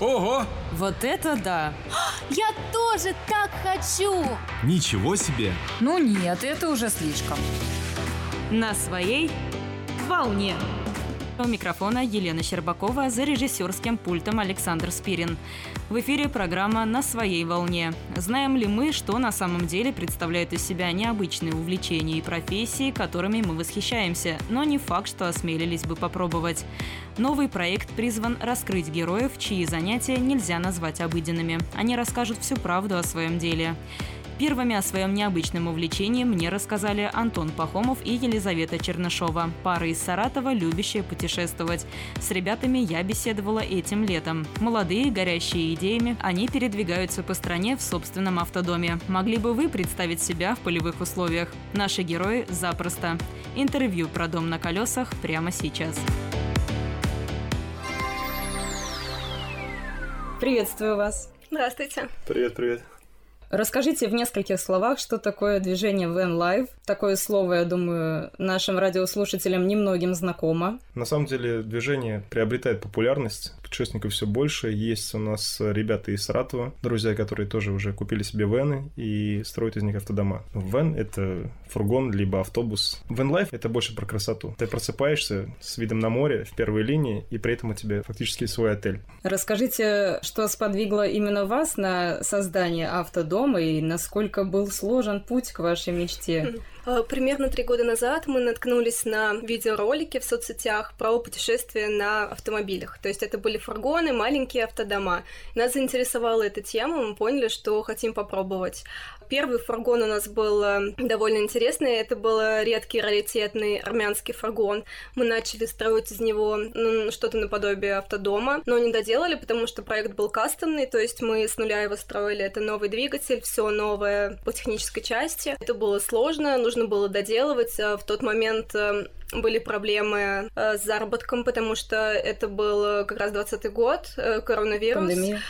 Ого! Вот это да! Я тоже так хочу! Ничего себе! Ну нет, это уже слишком. На своей волне. У микрофона Елена Щербакова за режиссерским пультом Александр Спирин. В эфире программа «На своей волне». Знаем ли мы, что на самом деле представляют из себя необычные увлечения и профессии, которыми мы восхищаемся, но не факт, что осмелились бы попробовать. Новый проект призван раскрыть героев, чьи занятия нельзя назвать обыденными. Они расскажут всю правду о своем деле. Первыми о своем необычном увлечении мне рассказали Антон Пахомов и Елизавета Чернышова, пара из Саратова, любящая путешествовать. С ребятами я беседовала этим летом. Молодые, горящие идеями, они передвигаются по стране в собственном автодоме. Могли бы вы представить себя в полевых условиях? Наши герои запросто. Интервью про дом на колесах прямо сейчас. Приветствую вас. Здравствуйте. Привет, привет. Расскажите в нескольких словах, что такое движение Van Life. Такое слово, я думаю, нашим радиослушателям немногим знакомо. На самом деле движение приобретает популярность, путешественников все больше. Есть у нас ребята из Саратова, друзья, которые тоже уже купили себе вены и строят из них автодома. Вен – это фургон, либо автобус. Van Life – это больше про красоту. Ты просыпаешься с видом на море в первой линии, и при этом у тебя фактически свой отель. Расскажите, что сподвигло именно вас на создание автодома и насколько был сложен путь к вашей мечте? Э, примерно три года назад мы наткнулись на видеоролики в соцсетях про путешествия на автомобилях. То есть это были фургоны, маленькие автодома. Нас заинтересовала эта тема, мы поняли, что хотим попробовать. Первый фургон у нас был э, довольно интересный. Это был редкий, раритетный армянский фургон. Мы начали строить из него ну, что-то наподобие автодома, но не доделали, потому что проект был кастомный, то есть мы с нуля его строили. Это новый двигатель, все новое по технической части. Это было сложно, нужно было доделывать. А в тот момент э, были проблемы э, с заработком, потому что это был как раз 20 год, коронавирус. Пандемия.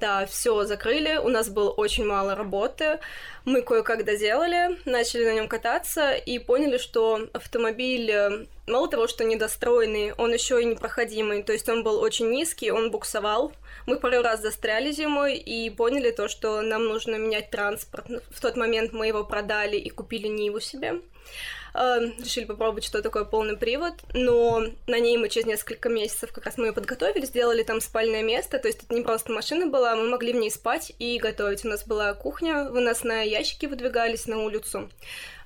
Да, все закрыли, у нас было очень мало работы. Мы кое-как доделали, начали на нем кататься и поняли, что автомобиль э, мало того, что недостроенный, он еще и непроходимый. То есть он был очень низкий, он буксовал. Мы пару раз застряли зимой и поняли то, что нам нужно менять транспорт. В тот момент мы его продали и купили Ниву себе. Эм, решили попробовать, что такое полный привод, но на ней мы через несколько месяцев как раз мы ее подготовили, сделали там спальное место, то есть это не просто машина была, мы могли в ней спать и готовить. У нас была кухня, выносная ящики выдвигались на улицу.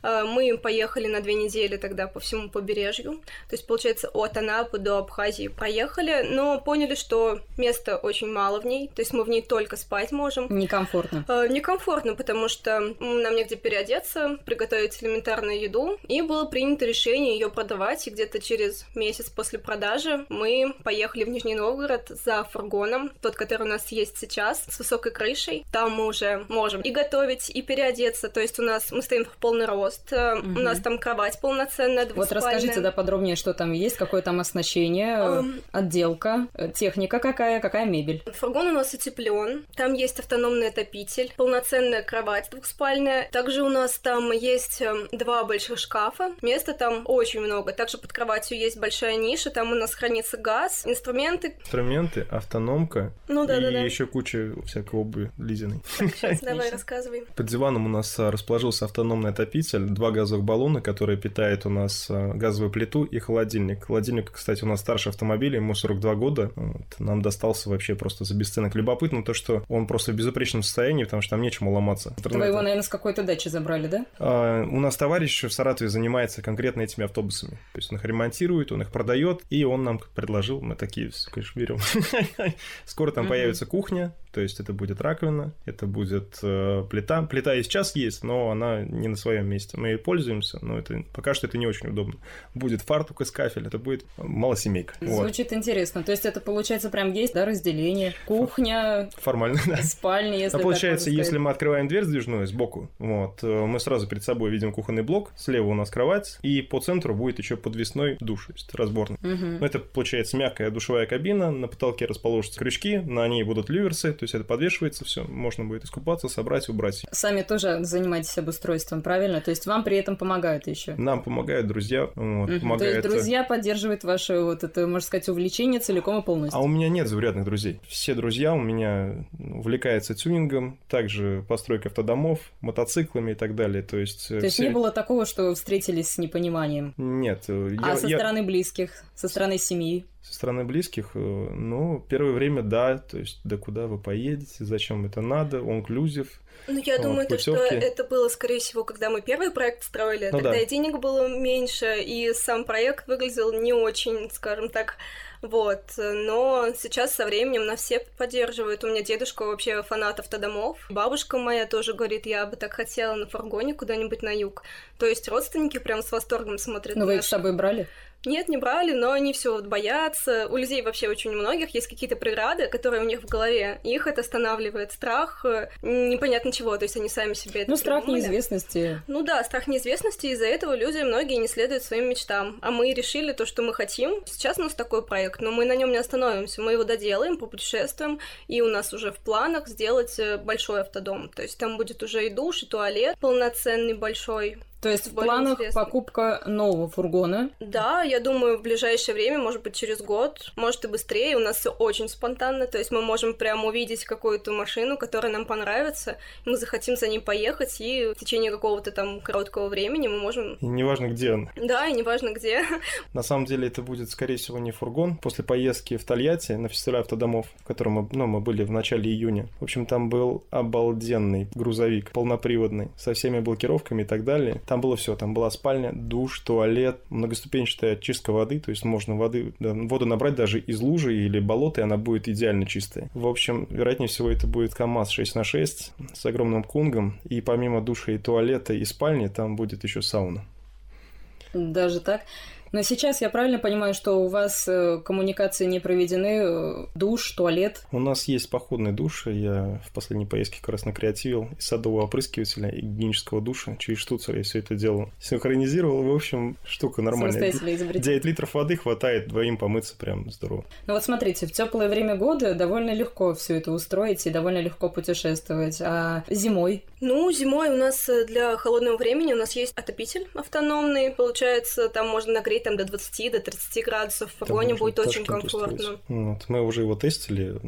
Э, мы поехали на две недели тогда по всему побережью. То есть, получается, от Анапы до Абхазии проехали, но поняли, что места очень мало в ней. То есть мы в ней только спать можем. Некомфортно. Э, некомфортно, потому что нам негде переодеться, приготовить элементарную еду. И было принято решение ее продавать. И где-то через месяц после продажи мы поехали в Нижний Новгород за фургоном, тот, который у нас есть сейчас, с высокой крышей. Там мы уже можем и готовить, и переодеться. То есть у нас мы стоим в полный рост рост. Угу. У нас там кровать полноценная, Вот расскажите, да, подробнее, что там есть, какое там оснащение, um, отделка, э, техника какая, какая мебель. Фургон у нас утеплен, там есть автономный отопитель, полноценная кровать двухспальная. Также у нас там есть эм, два больших шкафа, места там очень много. Также под кроватью есть большая ниша, там у нас хранится газ, инструменты. Инструменты, автономка ну, да, и да, да. еще куча всякой обуви Лизиной. Давай, рассказывай. Под диваном у нас а, расположился автономный отопитель, два газовых баллона, которые питают у нас э, газовую плиту и холодильник. Холодильник, кстати, у нас старше автомобиля, ему 42 года. Вот. Нам достался вообще просто за бесценок. Любопытно то, что он просто в безупречном состоянии, потому что там нечему ломаться. Вы его, наверное, с какой-то дачи забрали, да? А, у нас товарищ в Саратове занимается конкретно этими автобусами. То есть он их ремонтирует, он их продает, и он нам предложил, мы такие, конечно, берем. Скоро там появится кухня, то есть это будет раковина, это будет э, плита. Плита и сейчас есть, но она не на своем месте. Мы ей пользуемся, но это пока что это не очень удобно. Будет фартук из кафеля, это будет малосемейка. Звучит вот. интересно. То есть это получается прям есть, да, разделение. Кухня, формально, да. спальня, если А получается, если мы открываем дверь сдвижную сбоку, вот, э, мы сразу перед собой видим кухонный блок, слева у нас кровать, и по центру будет еще подвесной душ, то есть разборный. Угу. Это получается мягкая душевая кабина, на потолке расположатся крючки, на ней будут люверсы, то есть это подвешивается все, можно будет искупаться, собрать, убрать. Сами тоже занимаетесь обустройством, правильно? То есть вам при этом помогают еще? Нам помогают друзья. Вот, угу. помогает... То есть друзья поддерживают ваше вот это, можно сказать, увлечение целиком и полностью? А у меня нет заурядных друзей. Все друзья у меня увлекаются тюнингом, также постройкой автодомов, мотоциклами и так далее. То есть, То есть все... не было такого, что встретились с непониманием? Нет. А я, со я... стороны близких, со стороны семьи? Со стороны близких, э, ну, первое время да, то есть, да куда вы поедете, зачем это надо, он инклюзив, ну, я думаю, то, что это было, скорее всего, когда мы первый проект строили, ну, тогда да. и денег было меньше, и сам проект выглядел не очень, скажем так, вот. Но сейчас со временем нас все поддерживают. У меня дедушка вообще фанат автодомов. Бабушка моя тоже говорит, я бы так хотела на фургоне куда-нибудь на юг. То есть родственники прям с восторгом смотрят. Ну, вы их с собой брали? Нет, не брали, но они все вот боятся. У людей вообще очень многих есть какие-то преграды, которые у них в голове. Их это останавливает страх, э, непонятно чего, то есть они сами себе это Ну, страх придумали. неизвестности. Ну да, страх неизвестности, из-за этого люди многие не следуют своим мечтам. А мы решили то, что мы хотим. Сейчас у нас такой проект, но мы на нем не остановимся. Мы его доделаем, попутешествуем, и у нас уже в планах сделать э, большой автодом. То есть там будет уже и душ, и туалет полноценный большой. То есть в планах интересный. покупка нового фургона? Да, я думаю, в ближайшее время, может быть, через год, может и быстрее. У нас все очень спонтанно, то есть мы можем прямо увидеть какую-то машину, которая нам понравится, мы захотим за ней поехать, и в течение какого-то там короткого времени мы можем... И неважно, где он. Да, и неважно, где. На самом деле это будет, скорее всего, не фургон. После поездки в Тольятти на фестиваль автодомов, в котором мы, ну, мы были в начале июня, в общем, там был обалденный грузовик, полноприводный, со всеми блокировками и так далее. Там было все, там была спальня, душ, туалет, многоступенчатая очистка воды, то есть можно воды, воду набрать даже из лужи или болота, и она будет идеально чистая. В общем, вероятнее всего это будет КАМАЗ 6 на 6 с огромным кунгом, и помимо душа и туалета и спальни там будет еще сауна. Даже так? Но сейчас я правильно понимаю, что у вас э, коммуникации не проведены, э, душ, туалет? У нас есть походный душ. Я в последней поездке как раз накреативил из садового опрыскивателя и гигиенического душа. Через штуцер я все это делал. Синхронизировал. В общем, штука нормальная. 9 литров воды хватает двоим помыться прям здорово. Ну вот смотрите, в теплое время года довольно легко все это устроить и довольно легко путешествовать. А зимой? Ну, зимой у нас э, для холодного времени у нас есть отопитель автономный. Получается, там можно нагреть нагреть там до 20, до 30 градусов, в вагоне будет очень комфортно. Вот, мы уже его тестили,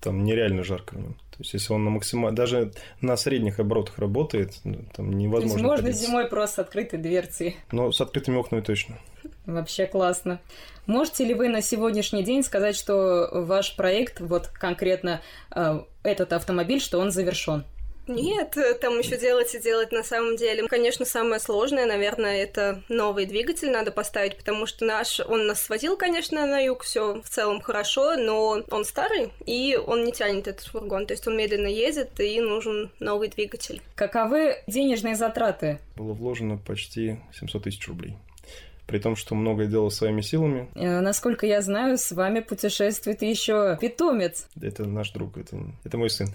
там нереально жарко в нем. То есть, если он на максимально, даже на средних оборотах работает, ну, там невозможно. То есть можно зимой просто открытой дверцей. Но с открытыми окнами точно. Вообще классно. Можете ли вы на сегодняшний день сказать, что ваш проект, вот конкретно э, этот автомобиль, что он завершен? Нет, э, там еще делать и делать на самом деле. Конечно, самое сложное, наверное, это новый двигатель надо поставить, потому что наш, он нас сводил, конечно, на юг, все в целом хорошо, но он старый, и он не тянет этот фургон, то есть он медленно ездит, и нужен новый двигатель. Каковы денежные затраты? Было вложено почти 700 тысяч рублей при том, что многое делал своими силами. Э, насколько я знаю, с вами путешествует еще питомец. Это наш друг, это, это мой сын.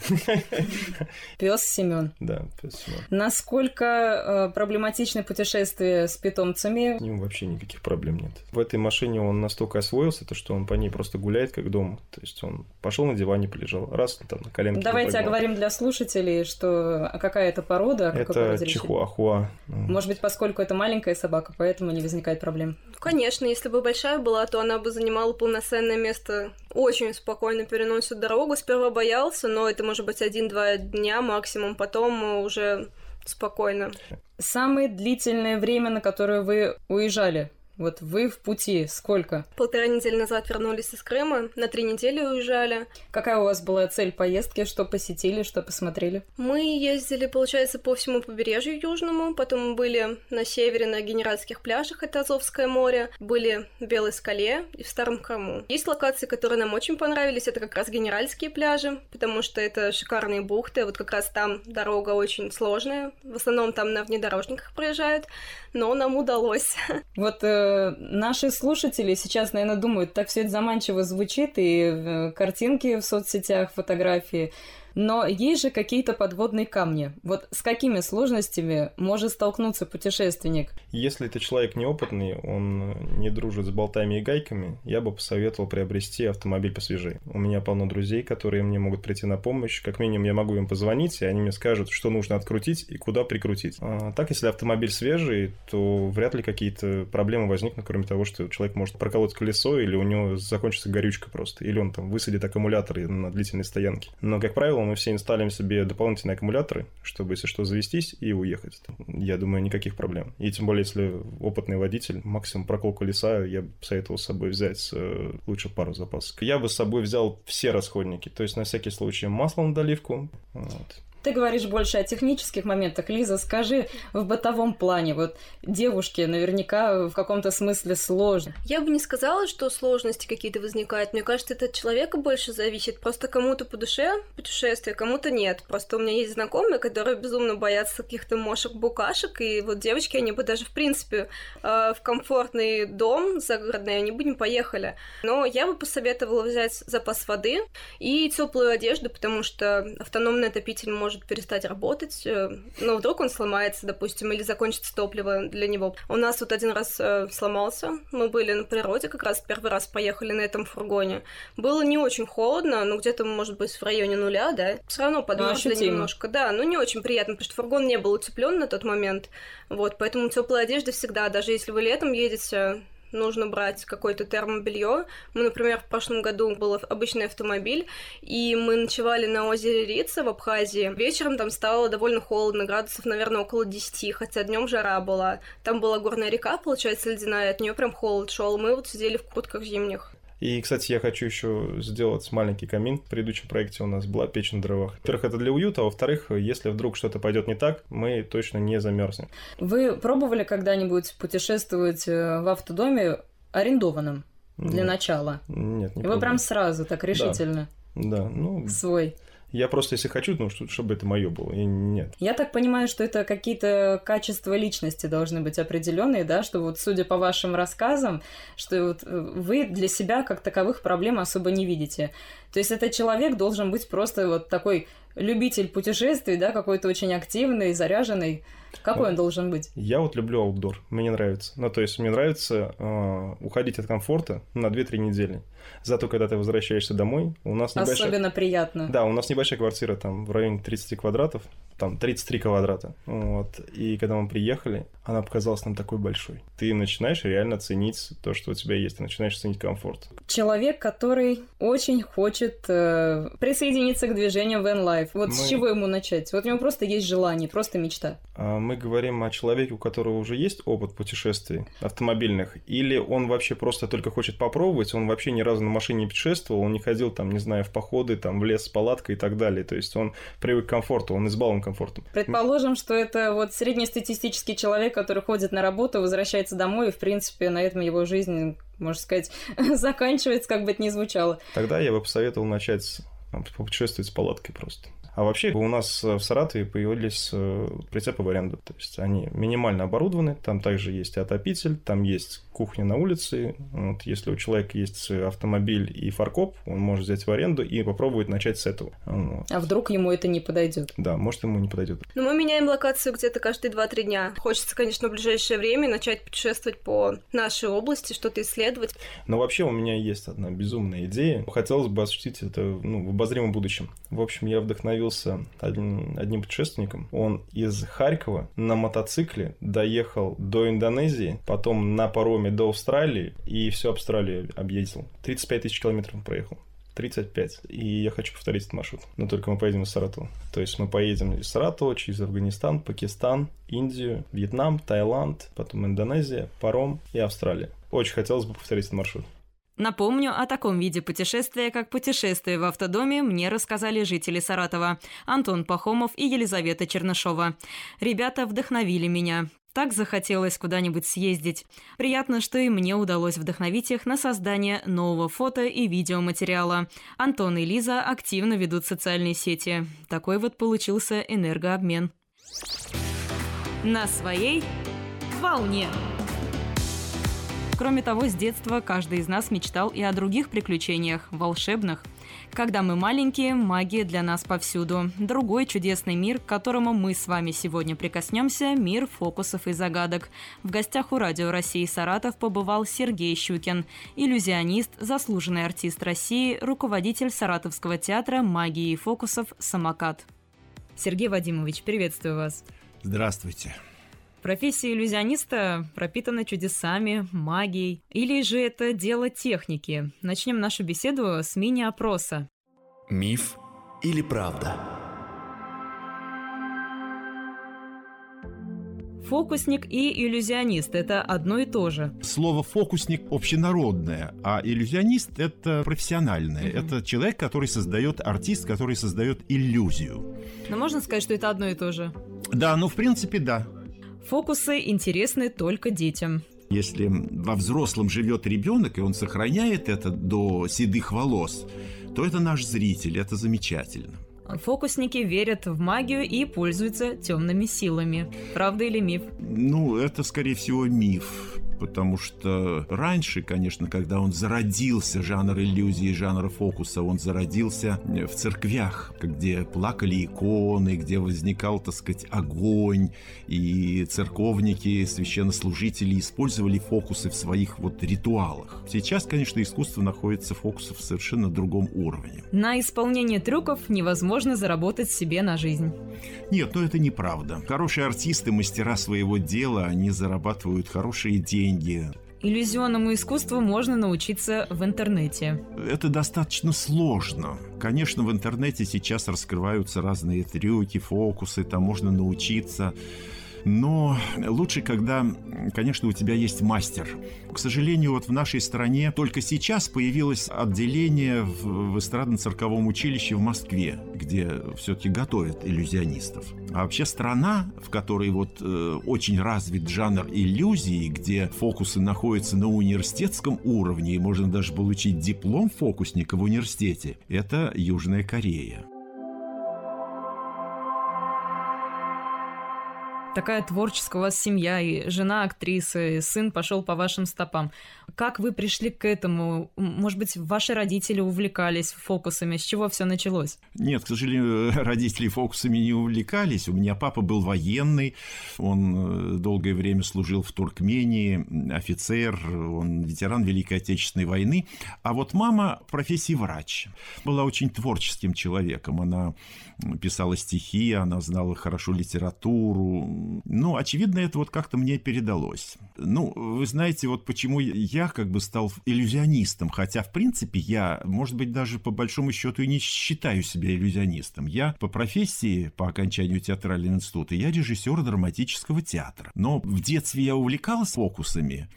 Пес Семен. Да, пес Семен. Насколько э, проблематично путешествие с питомцами? С ним вообще никаких проблем нет. В этой машине он настолько освоился, то что он по ней просто гуляет как дома. То есть он пошел на диване, полежал, раз там на коленке. Давайте оговорим для слушателей, что а какая это порода. Это чихуахуа. Может быть, поскольку это маленькая собака, поэтому не возникает проблем? Конечно, если бы большая была, то она бы занимала полноценное место. Очень спокойно переносит дорогу. Сперва боялся, но это может быть один-два дня максимум. Потом уже спокойно. Самое длительное время, на которое вы уезжали вот вы в пути сколько? Полтора недели назад вернулись из Крыма, на три недели уезжали. Какая у вас была цель поездки? Что посетили, что посмотрели? Мы ездили, получается, по всему побережью Южному, потом мы были на севере на генеральских пляжах, это Азовское море, были в Белой скале и в Старом Крыму. Есть локации, которые нам очень понравились, это как раз генеральские пляжи, потому что это шикарные бухты, вот как раз там дорога очень сложная, в основном там на внедорожниках проезжают, но нам удалось. Вот э, наши слушатели сейчас, наверное, думают, так все это заманчиво звучит, и э, картинки в соцсетях, фотографии. Но есть же какие-то подводные камни. Вот с какими сложностями может столкнуться путешественник? Если ты человек неопытный, он не дружит с болтами и гайками, я бы посоветовал приобрести автомобиль посвежее. У меня полно друзей, которые мне могут прийти на помощь. Как минимум, я могу им позвонить, и они мне скажут, что нужно открутить и куда прикрутить. А так, если автомобиль свежий, то вряд ли какие-то проблемы возникнут, кроме того, что человек может проколоть колесо, или у него закончится горючка просто, или он там высадит аккумулятор на длительной стоянке. Но, как правило, мы все инсталлируем себе дополнительные аккумуляторы, чтобы, если что, завестись и уехать. Я думаю, никаких проблем. И тем более, если опытный водитель, максимум прокол колеса, я бы советовал с собой взять э, лучше пару запасов. Я бы с собой взял все расходники, то есть на всякий случай масло на доливку, вот, ты говоришь больше о технических моментах. Лиза, скажи в бытовом плане, вот девушке наверняка в каком-то смысле сложно. Я бы не сказала, что сложности какие-то возникают. Мне кажется, это от человека больше зависит. Просто кому-то по душе путешествие, кому-то нет. Просто у меня есть знакомые, которые безумно боятся каких-то мошек-букашек, и вот девочки, они бы даже, в принципе, э, в комфортный дом загородный, они бы не поехали. Но я бы посоветовала взять запас воды и теплую одежду, потому что автономный отопитель может может перестать работать, э, но вдруг он сломается, допустим, или закончится топливо для него. У нас вот один раз э, сломался, мы были на природе, как раз первый раз поехали на этом фургоне. Было не очень холодно, но где-то, может быть, в районе нуля, да, все равно подмерзли ну, немножко, да, но не очень приятно, потому что фургон не был утеплен на тот момент, вот, поэтому теплая одежда всегда, даже если вы летом едете нужно брать какое-то термобелье. Мы, например, в прошлом году был обычный автомобиль, и мы ночевали на озере Рица в Абхазии. Вечером там стало довольно холодно, градусов, наверное, около 10, хотя днем жара была. Там была горная река, получается, ледяная, от нее прям холод шел. Мы вот сидели в куртках зимних. И, кстати, я хочу еще сделать маленький камин. В предыдущем проекте у нас была печь на дровах. Во-первых, это для уюта, а во-вторых, если вдруг что-то пойдет не так, мы точно не замерзнем. Вы пробовали когда-нибудь путешествовать э, в автодоме арендованном для Нет. начала? Нет, не И вы прям сразу так решительно? Да, да ну... Свой. Я просто, если хочу, ну, чтобы это мое было. И нет. Я так понимаю, что это какие-то качества личности должны быть определенные, да, что вот судя по вашим рассказам, что вот э, вы для себя как таковых проблем особо не видите. То есть этот человек должен быть просто вот такой любитель путешествий, да, какой-то очень активный, заряженный. Какой он должен быть? Я вот люблю аутдор, мне нравится. Ну, то есть мне нравится э, уходить от комфорта на 2-3 недели. Зато, когда ты возвращаешься домой, у нас небольшая... Особенно приятно. Да, у нас небольшая квартира там в районе 30 квадратов, там 33 квадрата. Вот. И когда мы приехали, она показалась нам такой большой. Ты начинаешь реально ценить то, что у тебя есть, ты начинаешь ценить комфорт. Человек, который очень хочет э, присоединиться к движению Van Life. Вот мы... с чего ему начать? Вот у него просто есть желание, просто мечта. А мы говорим о человеке, у которого уже есть опыт путешествий автомобильных, или он вообще просто только хочет попробовать, он вообще ни разу на машине не путешествовал, он не ходил там, не знаю, в походы, там, в лес с палаткой и так далее. То есть он привык к комфорту, он избалован комфортом. Предположим, что это вот среднестатистический человек, который ходит на работу, возвращается домой, и, в принципе, на этом его жизнь, можно сказать, заканчивается, как бы это ни звучало. Тогда я бы посоветовал начать путешествовать с палаткой просто. А вообще у нас в Саратове появились э, прицепы в аренду. То есть они минимально оборудованы, там также есть отопитель, там есть кухня на улице. Вот, если у человека есть автомобиль и фаркоп, он может взять в аренду и попробовать начать с этого. Вот. А вдруг ему это не подойдет? Да, может ему не подойдет. Но мы меняем локацию где-то каждые 2-3 дня. Хочется, конечно, в ближайшее время начать путешествовать по нашей области, что-то исследовать. Но вообще у меня есть одна безумная идея. Хотелось бы осуществить это ну, в обозримом будущем. В общем, я вдохновил встретился одним, одним путешественником. Он из Харькова на мотоцикле доехал до Индонезии, потом на пароме до Австралии и всю Австралию объездил. 35 тысяч километров проехал. 35. И я хочу повторить этот маршрут. Но только мы поедем из Саратова. То есть мы поедем из Саратова через Афганистан, Пакистан, Индию, Вьетнам, Таиланд, потом Индонезия, паром и Австралия. Очень хотелось бы повторить этот маршрут. Напомню, о таком виде путешествия, как путешествие в автодоме, мне рассказали жители Саратова Антон Пахомов и Елизавета Чернышова. Ребята вдохновили меня. Так захотелось куда-нибудь съездить. Приятно, что и мне удалось вдохновить их на создание нового фото и видеоматериала. Антон и Лиза активно ведут социальные сети. Такой вот получился энергообмен. На своей волне. Кроме того, с детства каждый из нас мечтал и о других приключениях, волшебных. Когда мы маленькие, магия для нас повсюду. Другой чудесный мир, к которому мы с вами сегодня прикоснемся – мир фокусов и загадок. В гостях у Радио России Саратов побывал Сергей Щукин, иллюзионист, заслуженный артист России, руководитель Саратовского театра магии и фокусов «Самокат». Сергей Вадимович, приветствую вас. Здравствуйте. Профессия иллюзиониста пропитана чудесами, магией. Или же это дело техники? Начнем нашу беседу с мини-опроса. Миф или правда? Фокусник и иллюзионист – это одно и то же. Слово «фокусник» общенародное, а иллюзионист – это профессиональное. Угу. Это человек, который создает, артист, который создает иллюзию. Но можно сказать, что это одно и то же? Да, ну, в принципе, да. Фокусы интересны только детям. Если во взрослом живет ребенок, и он сохраняет это до седых волос, то это наш зритель, это замечательно. Фокусники верят в магию и пользуются темными силами. Правда или миф? Ну, это, скорее всего, миф потому что раньше, конечно, когда он зародился, жанр иллюзии, жанр фокуса, он зародился в церквях, где плакали иконы, где возникал, так сказать, огонь, и церковники, священнослужители использовали фокусы в своих вот ритуалах. Сейчас, конечно, искусство находится фокусов в совершенно другом уровне. На исполнение трюков невозможно заработать себе на жизнь. Нет, ну это неправда. Хорошие артисты, мастера своего дела, они зарабатывают хорошие деньги, деньги. Иллюзионному искусству можно научиться в интернете. Это достаточно сложно. Конечно, в интернете сейчас раскрываются разные трюки, фокусы, там можно научиться. Но лучше, когда, конечно, у тебя есть мастер. К сожалению, вот в нашей стране только сейчас появилось отделение в, в эстрадно-цирковом училище в Москве, где все-таки готовят иллюзионистов. А вообще страна, в которой вот э, очень развит жанр иллюзии, где фокусы находятся на университетском уровне и можно даже получить диплом фокусника в университете, это Южная Корея. Такая творческая у вас семья, и жена актриса, и сын пошел по вашим стопам. Как вы пришли к этому? Может быть, ваши родители увлекались фокусами? С чего все началось? Нет, к сожалению, родители фокусами не увлекались. У меня папа был военный, он э, долгое время служил в Туркмении, офицер, он ветеран Великой Отечественной войны. А вот мама профессии врач. Была очень творческим человеком. Она писала стихи, она знала хорошо литературу. Ну, очевидно, это вот как-то мне передалось. Ну, вы знаете, вот почему я как бы стал иллюзионистом, хотя, в принципе, я, может быть, даже по большому счету и не считаю себя иллюзионистом. Я по профессии, по окончанию театрального института, я режиссер драматического театра. Но в детстве я увлекался фокусами,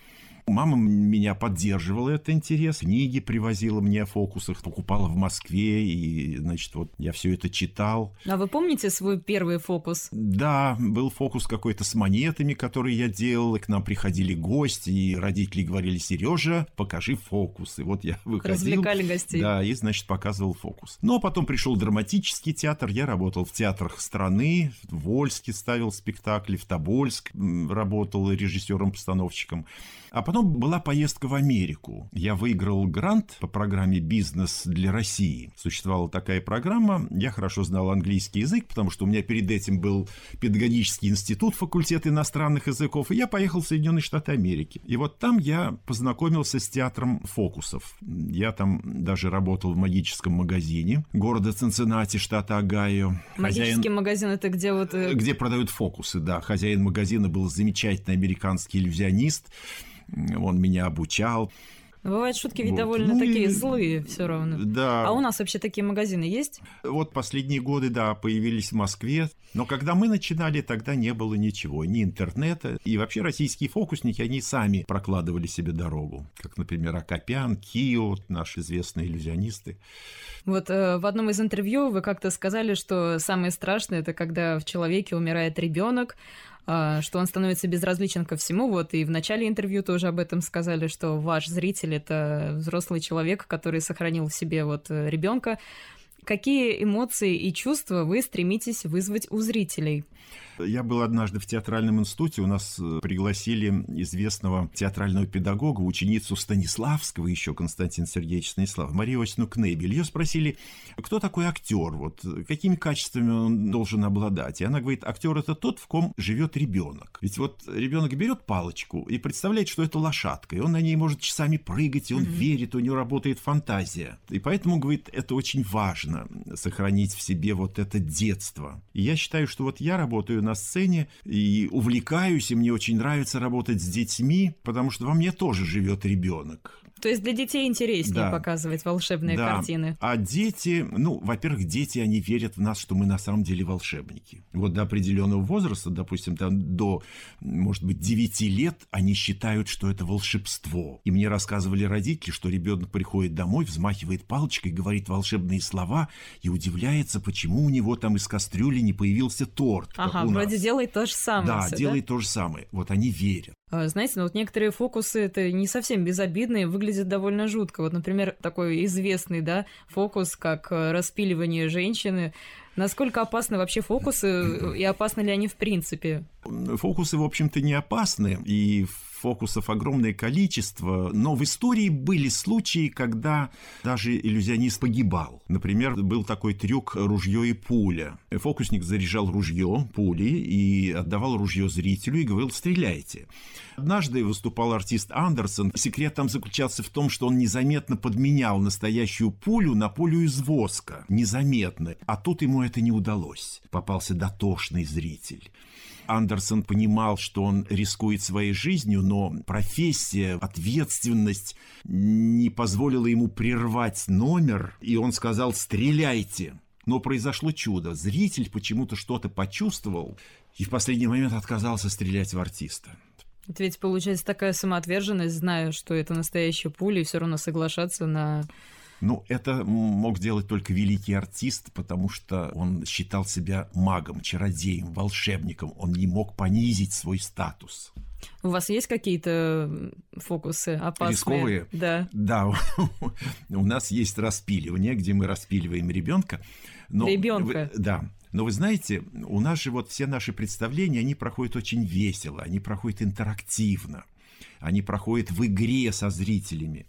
Мама меня поддерживала этот интерес, книги привозила мне о фокусах, покупала в Москве, и, значит, вот я все это читал. А вы помните свой первый фокус? Да, был фокус какой-то с монетами, которые я делал, и к нам приходили гости, и родители говорили, Сережа, покажи фокус. И вот я выходил. Развлекали гостей. Да, и, значит, показывал фокус. Ну, а потом пришел драматический театр, я работал в театрах страны, в Вольске ставил спектакли, в Тобольск работал режиссером-постановщиком. А потом была поездка в Америку. Я выиграл грант по программе «Бизнес для России». Существовала такая программа. Я хорошо знал английский язык, потому что у меня перед этим был педагогический институт, факультет иностранных языков, и я поехал в Соединенные Штаты Америки. И вот там я познакомился с театром фокусов. Я там даже работал в магическом магазине города Цинциннати, штата Огайо. Магический Хозяин... магазин это где вот... Э, где продают фокусы, да. Хозяин магазина был замечательный американский иллюзионист он меня обучал. Бывают шутки ведь вот. довольно ну, такие и... злые все равно. Да. А у нас вообще такие магазины есть? Вот последние годы, да, появились в Москве. Но когда мы начинали, тогда не было ничего, ни интернета. И вообще российские фокусники, они сами прокладывали себе дорогу. Как, например, Акопян, Кио, наши известные иллюзионисты. Вот э, в одном из интервью вы как-то сказали, что самое страшное это когда в человеке умирает ребенок, что он становится безразличен ко всему. Вот и в начале интервью тоже об этом сказали, что ваш зритель это взрослый человек, который сохранил в себе вот э, ребенка. Какие эмоции и чувства вы стремитесь вызвать у зрителей? Я был однажды в театральном институте, у нас э, пригласили известного театрального педагога, ученицу Станиславского еще, Константин Сергеевич Станислав, Марию Осину Кнебель. Ее спросили, кто такой актер, вот, какими качествами он должен обладать. И она говорит, актер это тот, в ком живет ребенок. Ведь вот ребенок берет палочку и представляет, что это лошадка, и он на ней может часами прыгать, и он mm-hmm. верит, у него работает фантазия. И поэтому, говорит, это очень важно, сохранить в себе вот это детство. И я считаю, что вот я работаю на сцене и увлекаюсь, и мне очень нравится работать с детьми, потому что во мне тоже живет ребенок. То есть для детей интереснее да. показывать волшебные да. картины. А дети, ну, во-первых, дети, они верят в нас, что мы на самом деле волшебники. Вот до определенного возраста, допустим, там до, может быть, 9 лет, они считают, что это волшебство. И мне рассказывали родители, что ребенок приходит домой, взмахивает палочкой, говорит волшебные слова и удивляется, почему у него там из кастрюли не появился торт. Ага, вроде делает то же самое. Да, все, делает да? то же самое. Вот они верят. А, знаете, ну вот некоторые фокусы это не совсем безобидные, выглядят довольно жутко. Вот, например, такой известный, да, фокус, как э, распиливание женщины. Насколько опасны вообще фокусы э, и опасны ли они в принципе? Фокусы, в общем-то, не опасны, и фокусов огромное количество, но в истории были случаи, когда даже иллюзионист погибал. Например, был такой трюк «ружье и пуля». Фокусник заряжал ружье, пули, и отдавал ружье зрителю и говорил «стреляйте». Однажды выступал артист Андерсон. Секрет там заключался в том, что он незаметно подменял настоящую пулю на пулю из воска. Незаметно. А тут ему это не удалось. Попался дотошный зритель. Андерсон понимал, что он рискует своей жизнью, но профессия, ответственность не позволила ему прервать номер, и он сказал «стреляйте». Но произошло чудо. Зритель почему-то что-то почувствовал и в последний момент отказался стрелять в артиста. Это ведь получается такая самоотверженность, зная, что это настоящая пуля, и все равно соглашаться на ну, это мог делать только великий артист, потому что он считал себя магом, чародеем, волшебником. Он не мог понизить свой статус. У вас есть какие-то фокусы опасные? Рисковые? Да. Да, у нас есть распиливание, где мы распиливаем ребенка. Ребенка. Да. Но вы знаете, у нас же вот все наши представления, они проходят очень весело, они проходят интерактивно, они проходят в игре со зрителями.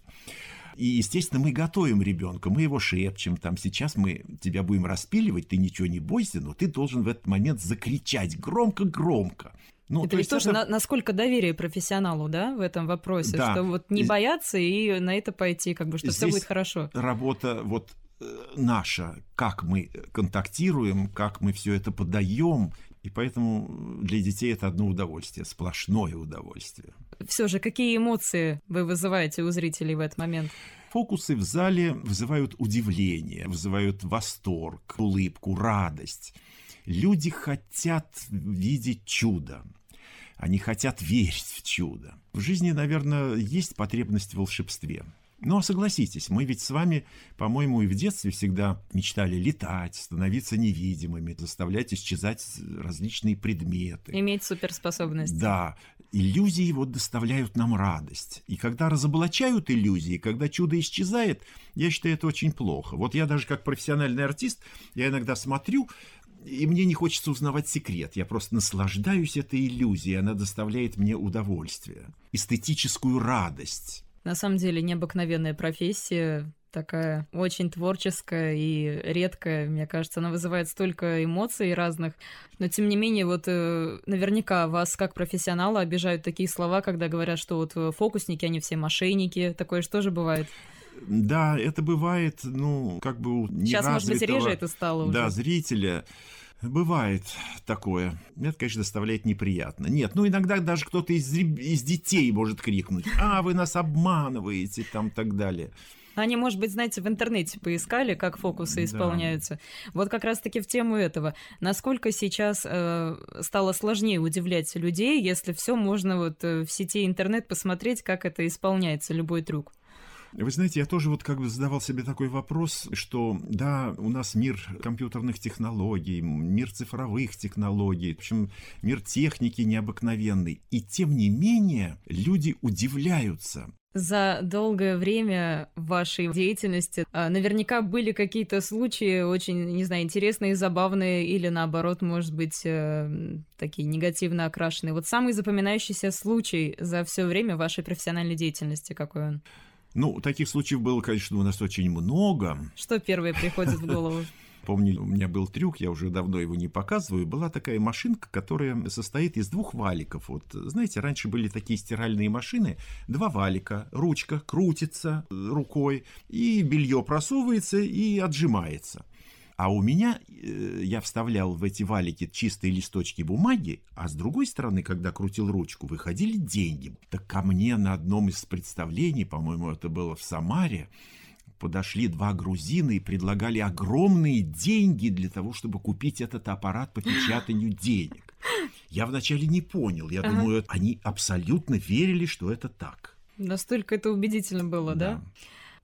И, естественно, мы готовим ребенка, мы его шепчем, там, сейчас мы тебя будем распиливать, ты ничего не бойся, но ты должен в этот момент закричать громко-громко. Ну, это ведь тоже это... на, насколько доверие профессионалу, да, в этом вопросе, да. что вот не бояться и на это пойти, как бы, что все будет хорошо. Работа вот э, наша, как мы контактируем, как мы все это подаем, и поэтому для детей это одно удовольствие, сплошное удовольствие. Все же, какие эмоции вы вызываете у зрителей в этот момент? Фокусы в зале вызывают удивление, вызывают восторг, улыбку, радость. Люди хотят видеть чудо. Они хотят верить в чудо. В жизни, наверное, есть потребность в волшебстве. Но согласитесь, мы ведь с вами, по-моему, и в детстве всегда мечтали летать, становиться невидимыми, заставлять исчезать различные предметы. Иметь суперспособности. Да. Иллюзии вот доставляют нам радость. И когда разоблачают иллюзии, когда чудо исчезает, я считаю, это очень плохо. Вот я даже как профессиональный артист, я иногда смотрю, и мне не хочется узнавать секрет. Я просто наслаждаюсь этой иллюзией. Она доставляет мне удовольствие, эстетическую радость. На самом деле необыкновенная профессия, такая очень творческая и редкая. Мне кажется, она вызывает столько эмоций разных. Но тем не менее, вот э, наверняка вас как профессионала обижают такие слова, когда говорят, что вот э, фокусники, они все мошенники. Такое же тоже бывает. Да, это бывает, ну, как бы Сейчас, может быть, реже это стало уже. Да, зрителя. Бывает такое. Это, конечно, доставляет неприятно. Нет, ну иногда даже кто-то из, из детей может крикнуть, а, вы нас обманываете, там так далее. Они, может быть, знаете, в интернете поискали, как фокусы исполняются. Да. Вот как раз-таки в тему этого. Насколько сейчас э, стало сложнее удивлять людей, если все можно вот э, в сети интернет посмотреть, как это исполняется, любой трюк? Вы знаете, я тоже вот как бы задавал себе такой вопрос, что да, у нас мир компьютерных технологий, мир цифровых технологий, в общем, мир техники необыкновенный. И тем не менее люди удивляются. За долгое время вашей деятельности а, наверняка были какие-то случаи очень, не знаю, интересные, забавные или наоборот, может быть, э, такие негативно окрашенные. Вот самый запоминающийся случай за все время вашей профессиональной деятельности какой он? Ну, таких случаев было, конечно, у нас очень много. Что первое приходит в голову? Помню, у меня был трюк, я уже давно его не показываю. Была такая машинка, которая состоит из двух валиков. Вот, знаете, раньше были такие стиральные машины. Два валика, ручка крутится рукой, и белье просовывается и отжимается. А у меня э, я вставлял в эти валики чистые листочки бумаги, а с другой стороны, когда крутил ручку, выходили деньги. Так ко мне на одном из представлений, по-моему, это было в Самаре, подошли два грузина и предлагали огромные деньги для того, чтобы купить этот аппарат по печатанию денег. Я вначале не понял. Я ага. думаю, они абсолютно верили, что это так. Настолько это убедительно было, да? да?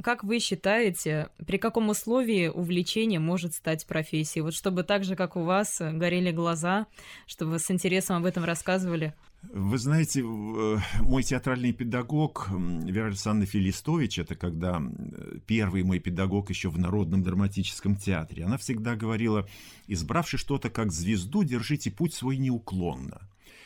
Как вы считаете, при каком условии увлечение может стать профессией? Вот чтобы так же, как у вас, горели глаза, чтобы с интересом об этом рассказывали? Вы знаете, э, мой театральный педагог Вера Александровна Филистович, это когда первый мой педагог еще в Народном драматическом театре, она всегда говорила, избравши что-то как звезду, держите путь свой неуклонно.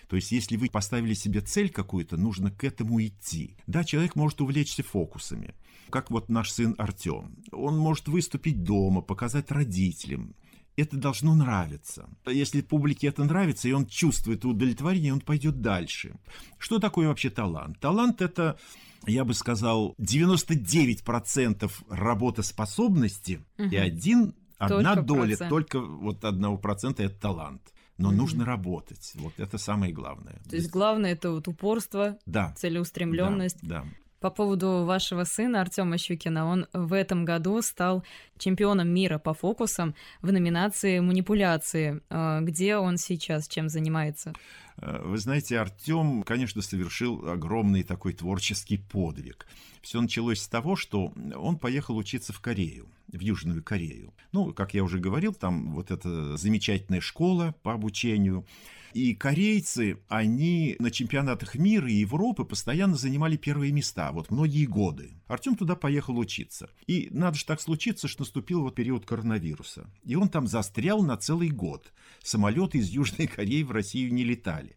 То есть, если вы поставили себе цель какую-то, нужно к этому идти. Да, человек может увлечься фокусами, как вот наш сын Артем. Он может выступить дома, показать родителям, это должно нравиться. Если публике это нравится, и он чувствует удовлетворение, он пойдет дальше. Что такое вообще талант? Талант – это, я бы сказал, 99% работоспособности угу. и один, одна только доля, процент. только вот одного процента – это талант. Но угу. нужно работать. Вот это самое главное. То есть главное это вот упорство, да. целеустремленность. Да, да. По поводу вашего сына Артема Щукина, он в этом году стал чемпионом мира по фокусам в номинации «Манипуляции». А, где он сейчас, чем занимается? Э, вы знаете, Артем, конечно, совершил огромный такой творческий подвиг. Все началось с того, что он поехал учиться в Корею, в Южную Корею. Ну, как я уже говорил, там вот эта замечательная школа по обучению. И корейцы, они на чемпионатах мира и Европы постоянно занимали первые места, вот многие годы. Артем туда поехал учиться. И надо же так случиться, что наступил вот период коронавируса. И он там застрял на целый год. Самолеты из Южной Кореи в Россию не летали.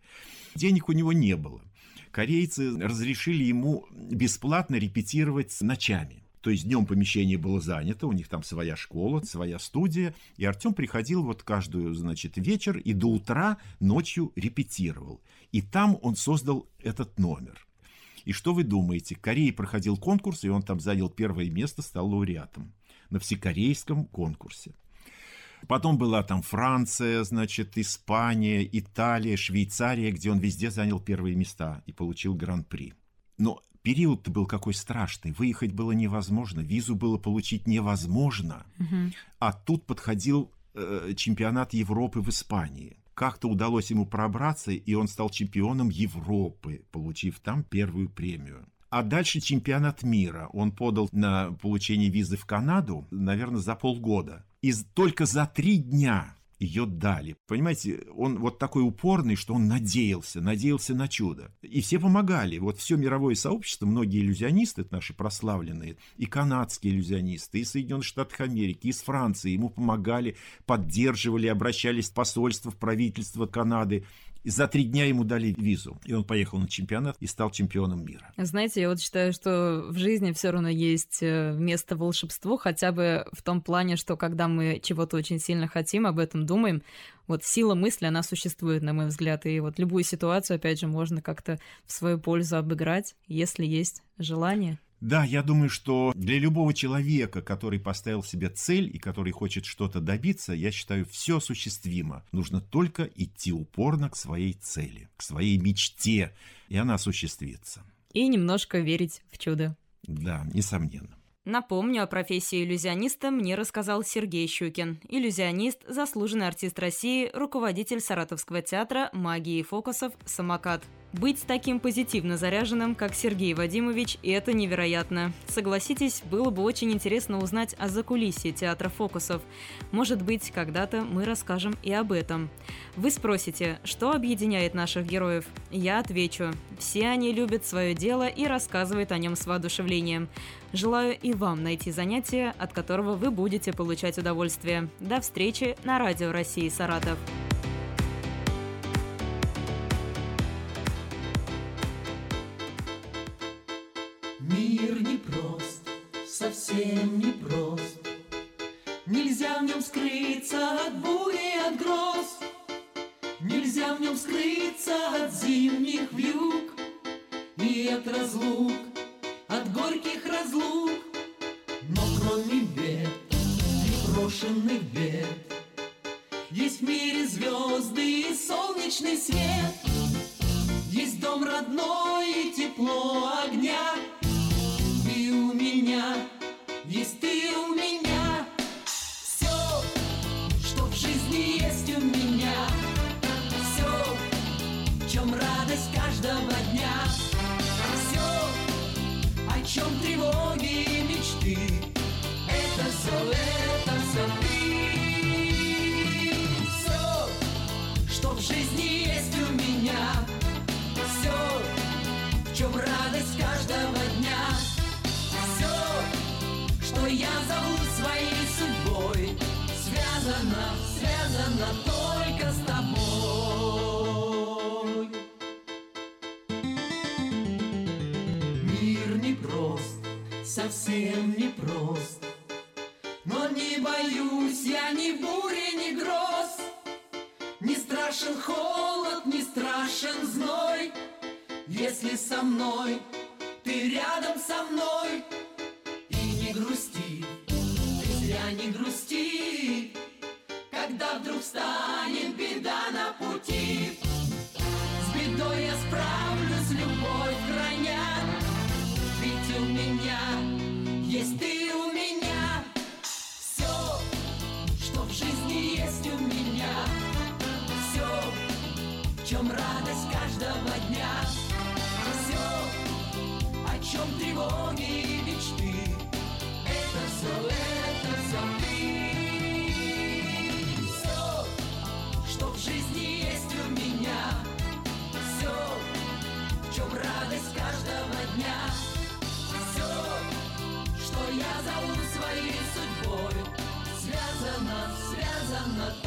Денег у него не было. Корейцы разрешили ему бесплатно репетировать ночами. То есть днем помещение было занято, у них там своя школа, своя студия, и Артем приходил вот каждую, значит, вечер и до утра ночью репетировал. И там он создал этот номер. И что вы думаете? Корея проходил конкурс, и он там занял первое место, стал лауреатом на всекорейском конкурсе. Потом была там Франция, значит, Испания, Италия, Швейцария, где он везде занял первые места и получил гран-при. Но период был какой страшный. Выехать было невозможно, визу было получить невозможно. Угу. А тут подходил э, чемпионат Европы в Испании. Как-то удалось ему пробраться, и он стал чемпионом Европы, получив там первую премию. А дальше чемпионат мира. Он подал на получение визы в Канаду, наверное, за полгода. И только за три дня ее дали. Понимаете, он вот такой упорный, что он надеялся, надеялся на чудо. И все помогали. Вот все мировое сообщество, многие иллюзионисты наши прославленные, и канадские иллюзионисты, и Соединенных Штатах Америки, из Франции ему помогали, поддерживали, обращались в посольство, в правительство Канады. И за три дня ему дали визу. И он поехал на чемпионат и стал чемпионом мира. Знаете, я вот считаю, что в жизни все равно есть э, место волшебству, хотя бы в том плане, что когда мы чего-то очень сильно хотим, об этом думаем, вот сила мысли, она существует, на мой взгляд. И вот любую ситуацию, опять же, можно как-то в свою пользу обыграть, если есть желание. Да, я думаю, что для любого человека, который поставил себе цель и который хочет что-то добиться, я считаю, все осуществимо. Нужно только идти упорно к своей цели, к своей мечте, и она осуществится. И немножко верить в чудо. Да, несомненно. Напомню, о профессии иллюзиониста мне рассказал Сергей Щукин. Иллюзионист, заслуженный артист России, руководитель Саратовского театра магии и фокусов «Самокат». Быть таким позитивно заряженным, как Сергей Вадимович, это невероятно. Согласитесь, было бы очень интересно узнать о закулисье театра фокусов. Может быть, когда-то мы расскажем и об этом. Вы спросите, что объединяет наших героев? Я отвечу. Все они любят свое дело и рассказывают о нем с воодушевлением. Желаю и вам найти занятие, от которого вы будете получать удовольствие. До встречи на Радио России Саратов. Совсем непрост. Нельзя в нем скрыться от бури, от гроз. Нельзя в нем скрыться от зимних вьюг и от разлук, от горьких разлук. Но кроме бед, непрошенных бед, есть в мире звезды и солнечный свет. Есть дом родной и тепло огня, у меня. Все, что в жизни есть у меня, все, чем радость каждого дня, все, о чем тревоги и мечты, это все, это все. Все, что в жизни есть связано, связано только с тобой. Мир непрост, совсем непрост, но не боюсь я ни бури, ни гроз. Не страшен холод, не страшен зной, Если со мной, ты рядом со мной. Бедой я справлюсь, любовь храня, Ведь у меня что я зову своей судьбой, связано, связано